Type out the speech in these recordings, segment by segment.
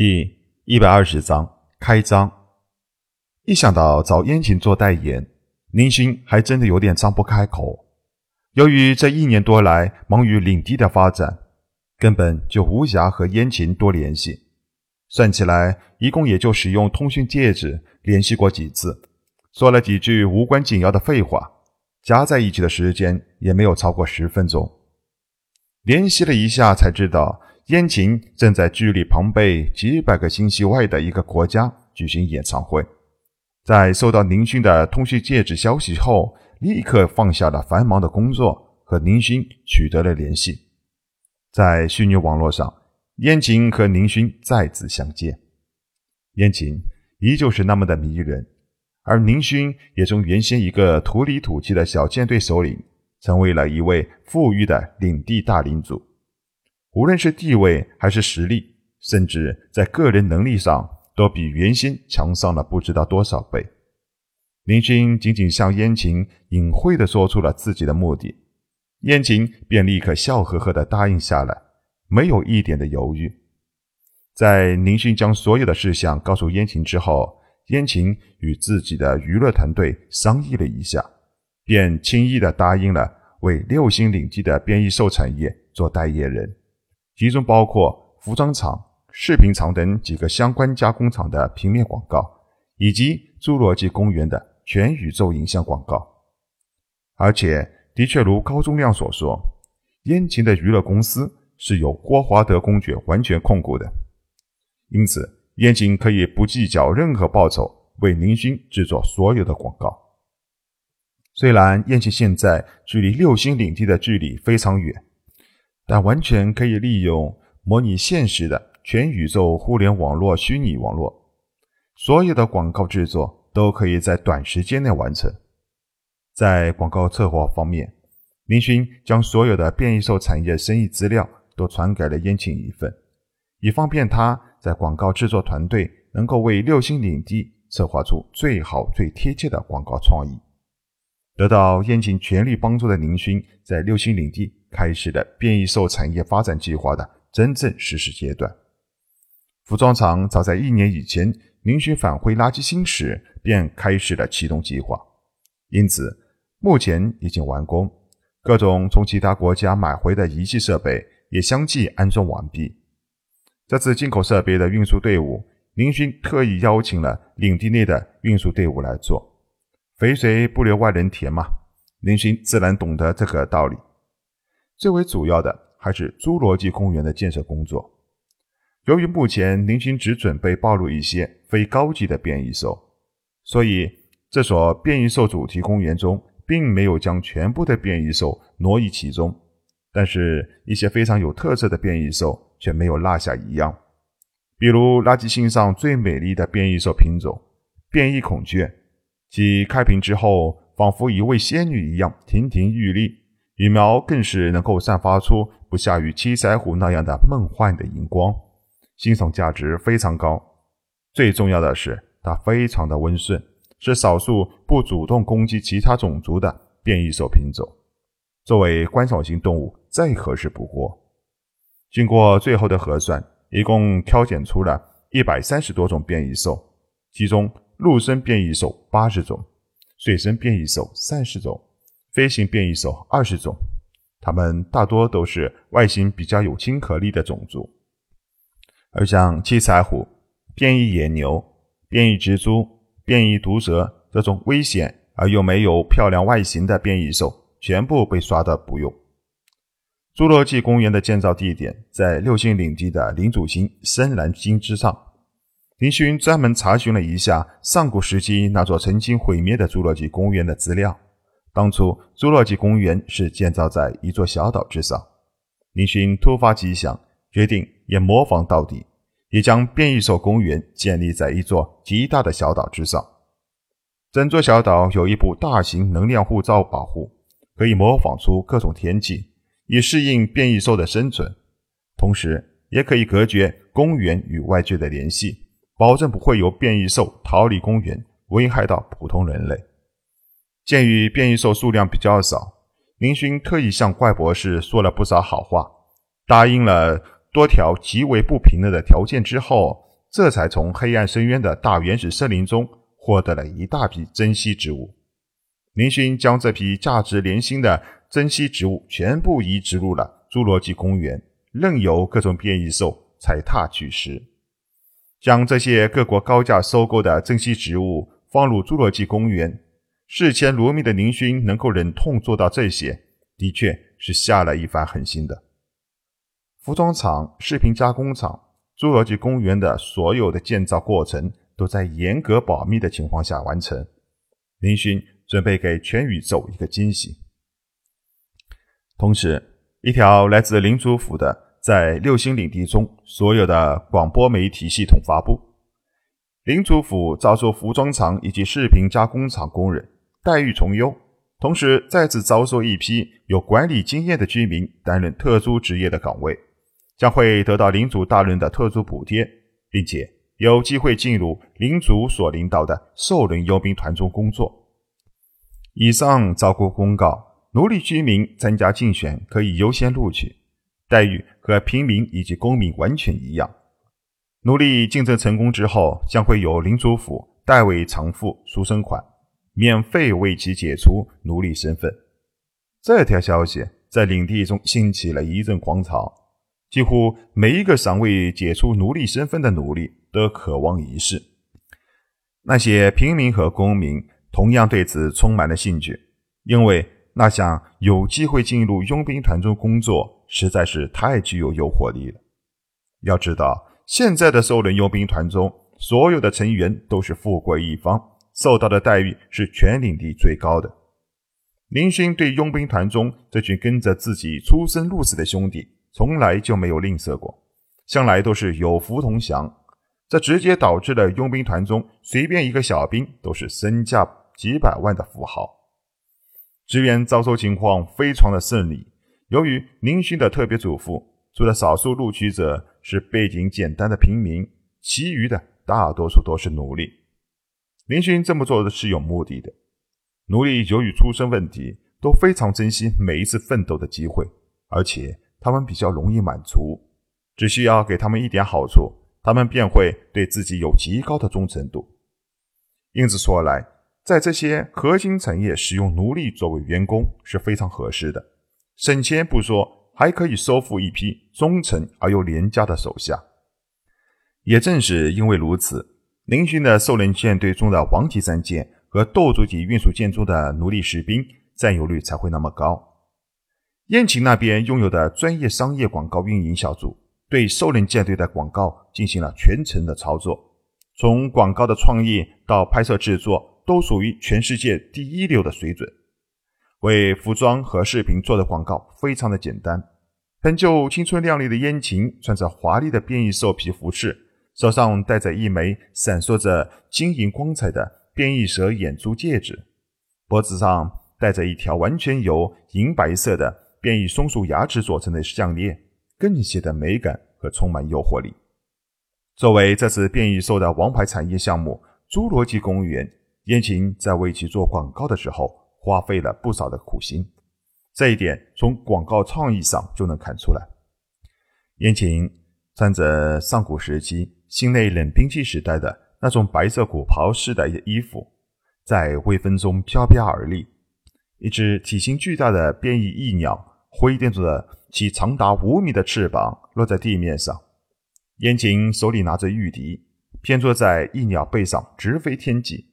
第一百二十章开张。一想到找燕琴做代言，林勋还真的有点张不开口。由于这一年多来忙于领地的发展，根本就无暇和燕琴多联系。算起来，一共也就使用通讯戒指联系过几次，说了几句无关紧要的废话，加在一起的时间也没有超过十分钟。联系了一下，才知道。燕琴正在距离庞贝几百个星系外的一个国家举行演唱会，在收到宁勋的通讯戒指消息后，立刻放下了繁忙的工作，和宁勋取得了联系。在虚拟网络上，燕琴和宁勋再次相见。燕琴依旧是那么的迷人，而宁勋也从原先一个土里土气的小舰队首领，成为了一位富裕的领地大领主。无论是地位还是实力，甚至在个人能力上，都比原先强上了不知道多少倍。林勋仅仅向燕晴隐晦地说出了自己的目的，燕晴便立刻笑呵呵地答应下来，没有一点的犹豫。在林勋将所有的事项告诉燕晴之后，燕晴与自己的娱乐团队商议了一下，便轻易地答应了为六星领地的变异兽产业做代言人。其中包括服装厂、视频厂等几个相关加工厂的平面广告，以及侏罗纪公园的全宇宙影像广告。而且，的确如高中亮所说，燕琴的娱乐公司是由郭华德公爵完全控股的，因此燕琴可以不计较任何报酬，为林勋制作所有的广告。虽然燕琴现在距离六星领地的距离非常远。但完全可以利用模拟现实的全宇宙互联网络虚拟网络，所有的广告制作都可以在短时间内完成。在广告策划方面，林勋将所有的变异兽产业生意资料都传给了燕青一份，以方便他在广告制作团队能够为六星领地策划出最好最贴切的广告创意。得到燕京全力帮助的林勋，在六星领地。开始了变异兽产业发展计划的真正实施阶段。服装厂早在一年以前，林勋返回垃圾星时便开始了启动计划，因此目前已经完工。各种从其他国家买回的仪器设备也相继安装完毕。这次进口设备的运输队伍，林勋特意邀请了领地内的运输队伍来做。肥水不流外人田嘛，林勋自然懂得这个道理。最为主要的还是侏罗纪公园的建设工作。由于目前林勋只准备暴露一些非高级的变异兽，所以这所变异兽主题公园中并没有将全部的变异兽挪移其中，但是一些非常有特色的变异兽却没有落下一样。比如垃圾星上最美丽的变异兽品种——变异孔雀，其开屏之后仿佛一位仙女一样亭亭玉立。羽毛更是能够散发出不下于七彩虎那样的梦幻的荧光，欣赏价值非常高。最重要的是，它非常的温顺，是少数不主动攻击其他种族的变异兽品种。作为观赏性动物，再合适不过。经过最后的核算，一共挑选出了一百三十多种变异兽，其中陆生变异兽八十种，水生变异兽三十种。飞行变异兽二十种，它们大多都是外形比较有亲和力的种族，而像七彩虎、变异野牛、变异蜘蛛、变异毒蛇这种危险而又没有漂亮外形的变异兽，全部被刷的不用。侏罗纪公园的建造地点在六星领地的领主星深蓝星之上。林勋专门查询了一下上古时期那座曾经毁灭的侏罗纪公园的资料。当初，侏罗纪公园是建造在一座小岛之上。林勋突发奇想，决定也模仿到底，也将变异兽公园建立在一座极大的小岛之上。整座小岛有一部大型能量护罩保护，可以模仿出各种天气，以适应变异兽的生存。同时，也可以隔绝公园与外界的联系，保证不会有变异兽逃离公园，危害到普通人类。鉴于变异兽数量比较少，林勋特意向怪博士说了不少好话，答应了多条极为不平等的条件之后，这才从黑暗深渊的大原始森林中获得了一大批珍稀植物。林勋将这批价值连心的珍稀植物全部移植入了侏罗纪公园，任由各种变异兽踩踏取食。将这些各国高价收购的珍稀植物放入侏罗纪公园，视前如命的林勋能够忍痛做到这些，的确是下了一番狠心的。服装厂、饰品加工厂、侏罗纪公园的所有的建造过程都在严格保密的情况下完成。林勋。准备给全宇宙一个惊喜。同时，一条来自林主府的在六星领地中所有的广播媒体系统发布：领主府招收服装厂以及饰品加工厂工人，待遇从优。同时，再次招收一批有管理经验的居民担任特殊职业的岗位，将会得到领主大人的特殊补贴，并且有机会进入领主所领导的兽人佣兵团中工作。以上招雇公告，奴隶居民参加竞选可以优先录取，待遇和平民以及公民完全一样。奴隶竞争成功之后，将会由领主府代为偿付赎身款，免费为其解除奴隶身份。这条消息在领地中兴起了一阵狂潮，几乎每一个尚未解除奴隶身份的奴隶都渴望一试。那些平民和公民。同样对此充满了兴趣，因为那项有机会进入佣兵团中工作实在是太具有诱惑力了。要知道，现在的兽人佣兵团中，所有的成员都是富贵一方，受到的待遇是全领地最高的。林勋对佣兵团中这群跟着自己出生入死的兄弟，从来就没有吝啬过，向来都是有福同享。这直接导致了佣兵团中随便一个小兵都是身价。几百万的富豪，职员招收情况非常的顺利。由于林勋的特别嘱咐，除了少数录取者是背景简单的平民，其余的大多数都是奴隶。林勋这么做的是有目的的。奴隶由于出身问题，都非常珍惜每一次奋斗的机会，而且他们比较容易满足，只需要给他们一点好处，他们便会对自己有极高的忠诚度。因此说来，在这些核心产业使用奴隶作为员工是非常合适的，省钱不说，还可以收复一批忠诚而又廉价的手下。也正是因为如此，林勋的兽人舰队中的王级战舰和斗主级运输舰中的奴隶士兵占有率才会那么高。燕秦那边拥有的专业商业广告运营小组对兽人舰队的广告进行了全程的操作，从广告的创意到拍摄制作。都属于全世界第一流的水准。为服装和视频做的广告非常的简单，本就青春靓丽的燕晴穿着华丽的变异兽皮服饰，手上戴着一枚闪烁着晶莹光彩的变异蛇眼珠戒指，脖子上戴着一条完全由银白色的变异松鼠牙齿做成的项链，更显得美感和充满诱惑力。作为这次变异兽的王牌产业项目——侏罗纪公园。燕晴在为其做广告的时候，花费了不少的苦心，这一点从广告创意上就能看出来。燕晴穿着上古时期新内冷兵器时代的那种白色古袍式的衣服，在微风中飘飘而立。一只体型巨大的变异翼鸟挥动着其长达五米的翅膀落在地面上，燕晴手里拿着玉笛，偏坐在翼鸟背上直飞天际。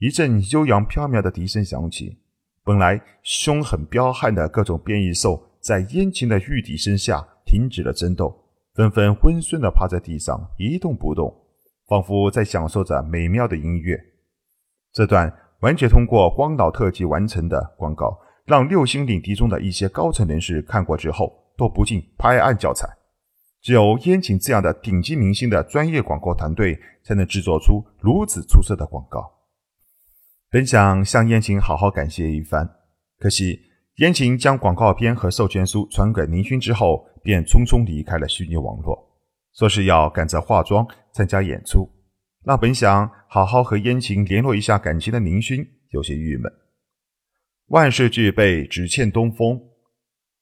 一阵悠扬飘渺的笛声响起，本来凶狠彪悍的各种变异兽，在烟晴的玉笛声下停止了争斗，纷纷温顺地趴在地上一动不动，仿佛在享受着美妙的音乐。这段完全通过光导特技完成的广告，让六星领地中的一些高层人士看过之后都不禁拍案叫彩。只有烟晴这样的顶级明星的专业广告团队，才能制作出如此出色的广告。本想向燕晴好好感谢一番，可惜燕晴将广告片和授权书传给林勋之后，便匆匆离开了虚拟网络，说是要赶着化妆参加演出，让本想好好和燕晴联络一下感情的林勋有些郁闷。万事俱备，只欠东风。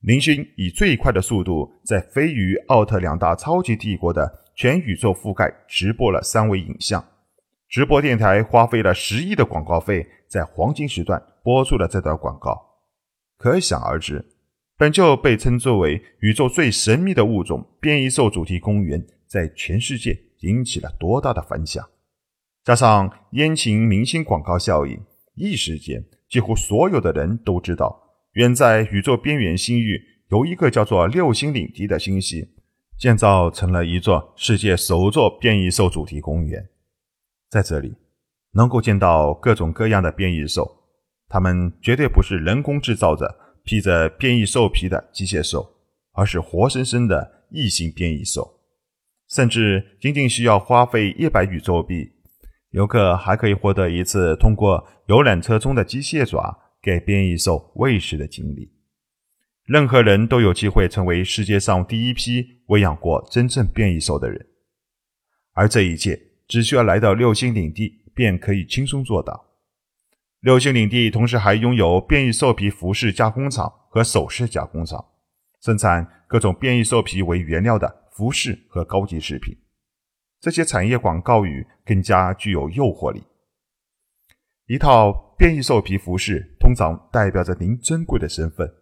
林勋以最快的速度，在飞鱼奥特两大超级帝国的全宇宙覆盖直播了三维影像。直播电台花费了十亿的广告费，在黄金时段播出了这段广告。可想而知，本就被称作为宇宙最神秘的物种——变异兽主题公园，在全世界引起了多大的反响。加上烟情明星广告效应，一时间，几乎所有的人都知道，远在宇宙边缘星域有一个叫做六星领地的星系，建造成了一座世界首座变异兽主题公园。在这里，能够见到各种各样的变异兽，它们绝对不是人工制造的披着变异兽皮的机械兽，而是活生生的异形变异兽。甚至仅仅需要花费一百宇宙币，游客还可以获得一次通过游览车中的机械爪给变异兽喂食的经历。任何人都有机会成为世界上第一批喂养过真正变异兽的人，而这一切。只需要来到六星领地，便可以轻松做到。六星领地同时还拥有变异兽皮服饰加工厂和首饰加工厂，生产各种变异兽皮为原料的服饰和高级饰品。这些产业广告语更加具有诱惑力。一套变异兽皮服饰通常代表着您珍贵的身份，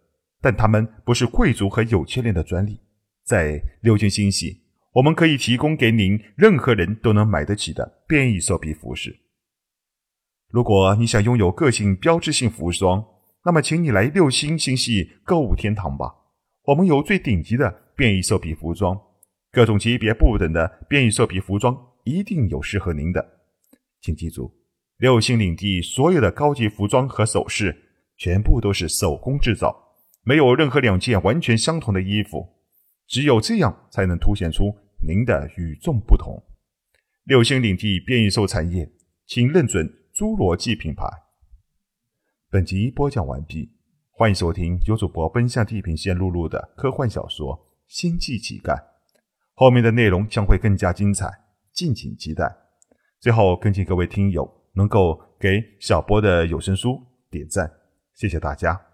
但它们不是贵族和有钱人的专利。在六星星系。我们可以提供给您任何人都能买得起的变异兽皮服饰。如果你想拥有个性标志性服装，那么请你来六星星系购物天堂吧。我们有最顶级的变异兽皮服装，各种级别不等的变异兽皮服装一定有适合您的。请记住，六星领地所有的高级服装和首饰全部都是手工制造，没有任何两件完全相同的衣服。只有这样才能凸显出。您的与众不同，六星领地变异兽产业，请认准侏罗纪品牌。本集播讲完毕，欢迎收听由主播奔向地平线露露的科幻小说《星际乞丐》，后面的内容将会更加精彩，敬请期待。最后，恳请各位听友能够给小波的有声书点赞，谢谢大家。